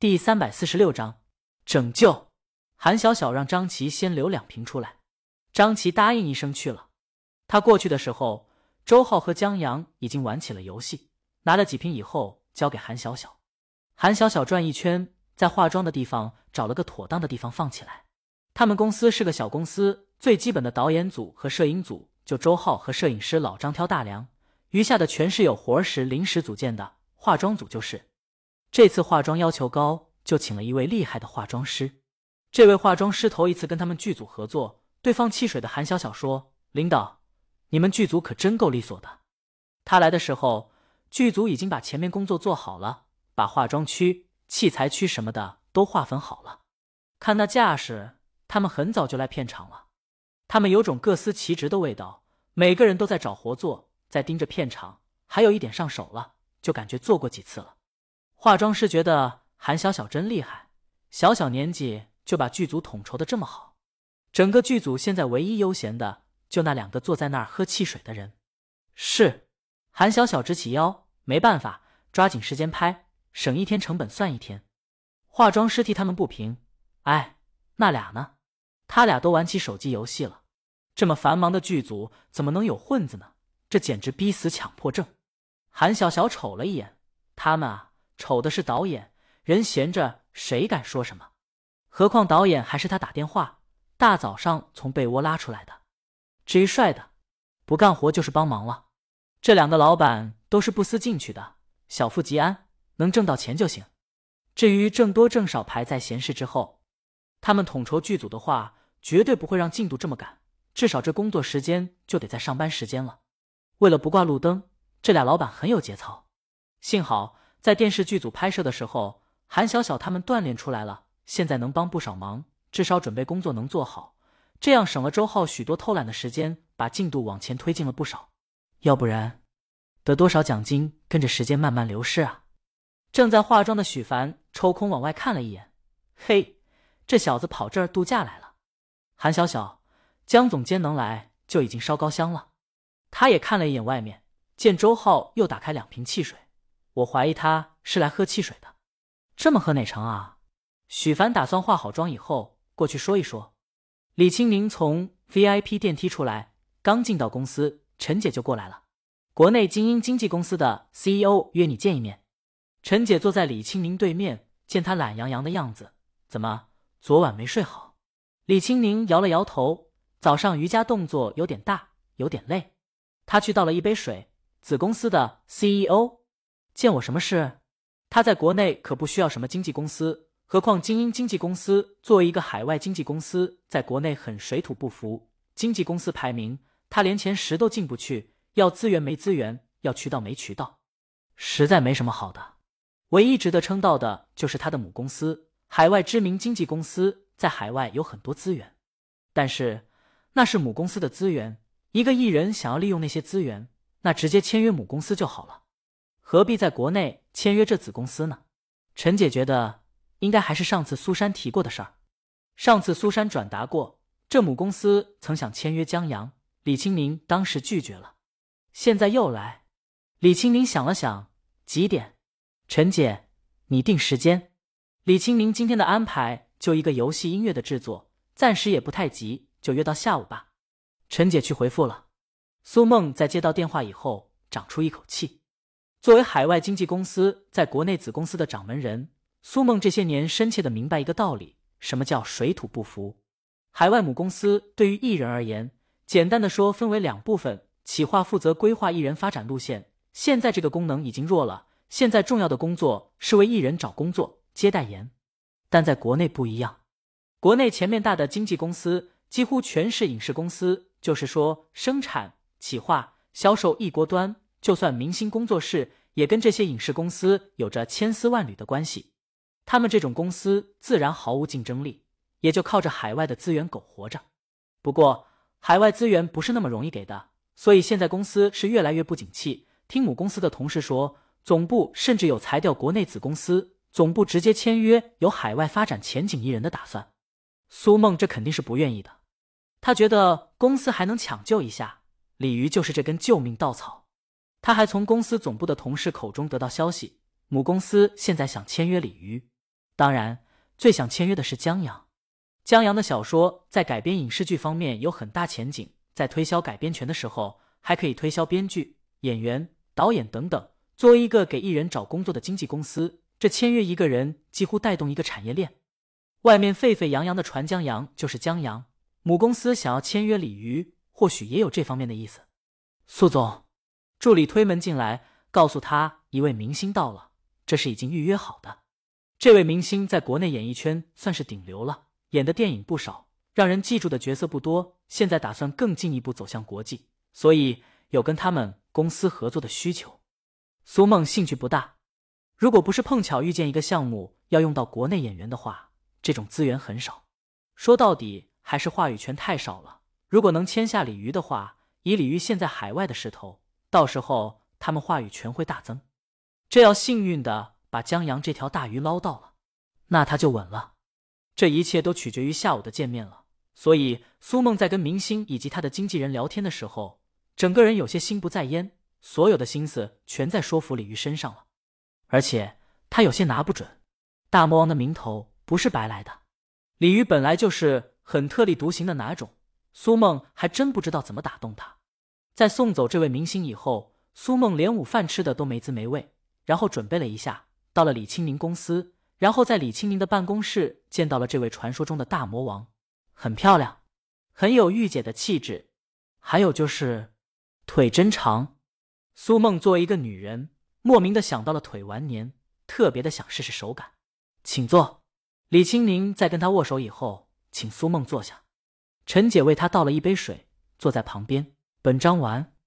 第三百四十六章拯救。韩小小让张琪先留两瓶出来，张琪答应一声去了。他过去的时候，周浩和江阳已经玩起了游戏，拿了几瓶以后交给韩小小。韩小小转一圈，在化妆的地方找了个妥当的地方放起来。他们公司是个小公司，最基本的导演组和摄影组就周浩和摄影师老张挑大梁，余下的全是有活时临时组建的。化妆组就是，这次化妆要求高，就请了一位厉害的化妆师。这位化妆师头一次跟他们剧组合作，对放汽水的韩小小说：“领导，你们剧组可真够利索的。”他来的时候，剧组已经把前面工作做好了，把化妆区、器材区什么的都划分好了。看那架势。他们很早就来片场了，他们有种各司其职的味道，每个人都在找活做，在盯着片场，还有一点上手了，就感觉做过几次了。化妆师觉得韩小小真厉害，小小年纪就把剧组统筹的这么好。整个剧组现在唯一悠闲的，就那两个坐在那儿喝汽水的人。是，韩小小直起腰，没办法，抓紧时间拍，省一天成本算一天。化妆师替他们不平，哎，那俩呢？他俩都玩起手机游戏了，这么繁忙的剧组怎么能有混子呢？这简直逼死强迫症！韩小小瞅了一眼，他们啊，丑的是导演，人闲着谁敢说什么？何况导演还是他打电话，大早上从被窝拉出来的。至于帅的，不干活就是帮忙了。这两个老板都是不思进取的，小富即安，能挣到钱就行。至于挣多挣少，排在闲事之后。他们统筹剧组的话。绝对不会让进度这么赶，至少这工作时间就得在上班时间了。为了不挂路灯，这俩老板很有节操。幸好在电视剧组拍摄的时候，韩小小他们锻炼出来了，现在能帮不少忙，至少准备工作能做好，这样省了周浩许多偷懒的时间，把进度往前推进了不少。要不然，得多少奖金跟着时间慢慢流逝啊！正在化妆的许凡抽空往外看了一眼，嘿，这小子跑这儿度假来了。韩小小，江总监能来就已经烧高香了。他也看了一眼外面，见周浩又打开两瓶汽水，我怀疑他是来喝汽水的。这么喝哪成啊？许凡打算化好妆以后过去说一说。李青宁从 VIP 电梯出来，刚进到公司，陈姐就过来了。国内精英经纪公司的 CEO 约你见一面。陈姐坐在李青宁对面，见他懒洋洋的样子，怎么昨晚没睡好？李青宁摇了摇头，早上瑜伽动作有点大，有点累。他去倒了一杯水。子公司的 CEO 见我什么事？他在国内可不需要什么经纪公司，何况精英经纪公司作为一个海外经纪公司，在国内很水土不服。经纪公司排名，他连前十都进不去。要资源没资源，要渠道没渠道，实在没什么好的。唯一值得称道的就是他的母公司，海外知名经纪公司。在海外有很多资源，但是那是母公司的资源。一个艺人想要利用那些资源，那直接签约母公司就好了，何必在国内签约这子公司呢？陈姐觉得应该还是上次苏珊提过的事儿。上次苏珊转达过，这母公司曾想签约江阳，李青宁当时拒绝了。现在又来，李青宁想了想，几点？陈姐，你定时间。李青宁今天的安排。就一个游戏音乐的制作，暂时也不太急，就约到下午吧。陈姐去回复了。苏梦在接到电话以后，长出一口气。作为海外经纪公司在国内子公司的掌门人，苏梦这些年深切的明白一个道理：什么叫水土不服？海外母公司对于艺人而言，简单的说分为两部分：企划负责规划艺人发展路线，现在这个功能已经弱了。现在重要的工作是为艺人找工作、接代言。但在国内不一样，国内前面大的经纪公司几乎全是影视公司，就是说生产、企划、销售一锅端。就算明星工作室，也跟这些影视公司有着千丝万缕的关系。他们这种公司自然毫无竞争力，也就靠着海外的资源苟活着。不过，海外资源不是那么容易给的，所以现在公司是越来越不景气。听母公司的同事说，总部甚至有裁掉国内子公司。总部直接签约有海外发展前景艺人的打算，苏梦这肯定是不愿意的。他觉得公司还能抢救一下，鲤鱼就是这根救命稻草。他还从公司总部的同事口中得到消息，母公司现在想签约鲤鱼。当然，最想签约的是江阳。江阳的小说在改编影视剧方面有很大前景，在推销改编权的时候，还可以推销编剧、演员、导演等等。作为一个给艺人找工作的经纪公司，这签约一个人几乎带动一个产业链。外面沸沸扬扬的传江阳就是江阳母公司想要签约鲤鱼，或许也有这方面的意思。苏总，助理推门进来，告诉他一位明星到了，这是已经预约好的。这位明星在国内演艺圈算是顶流了，演的电影不少，让人记住的角色不多。现在打算更进一步走向国际，所以有跟他们公司合作的需求。苏梦兴趣不大，如果不是碰巧遇见一个项目要用到国内演员的话，这种资源很少。说到底还是话语权太少了。如果能签下李鱼的话，以李鱼现在海外的势头，到时候他们话语权会大增。这要幸运的。把江阳这条大鱼捞到了，那他就稳了。这一切都取决于下午的见面了。所以苏梦在跟明星以及他的经纪人聊天的时候，整个人有些心不在焉，所有的心思全在说服李玉身上了。而且他有些拿不准，大魔王的名头不是白来的。李玉本来就是很特立独行的哪种，苏梦还真不知道怎么打动他。在送走这位明星以后，苏梦连午饭吃的都没滋没味，然后准备了一下。到了李清明公司，然后在李清明的办公室见到了这位传说中的大魔王，很漂亮，很有御姐的气质，还有就是腿真长。苏梦作为一个女人，莫名的想到了腿完年，特别的想试试手感。请坐。李清明在跟他握手以后，请苏梦坐下。陈姐为他倒了一杯水，坐在旁边。本章完。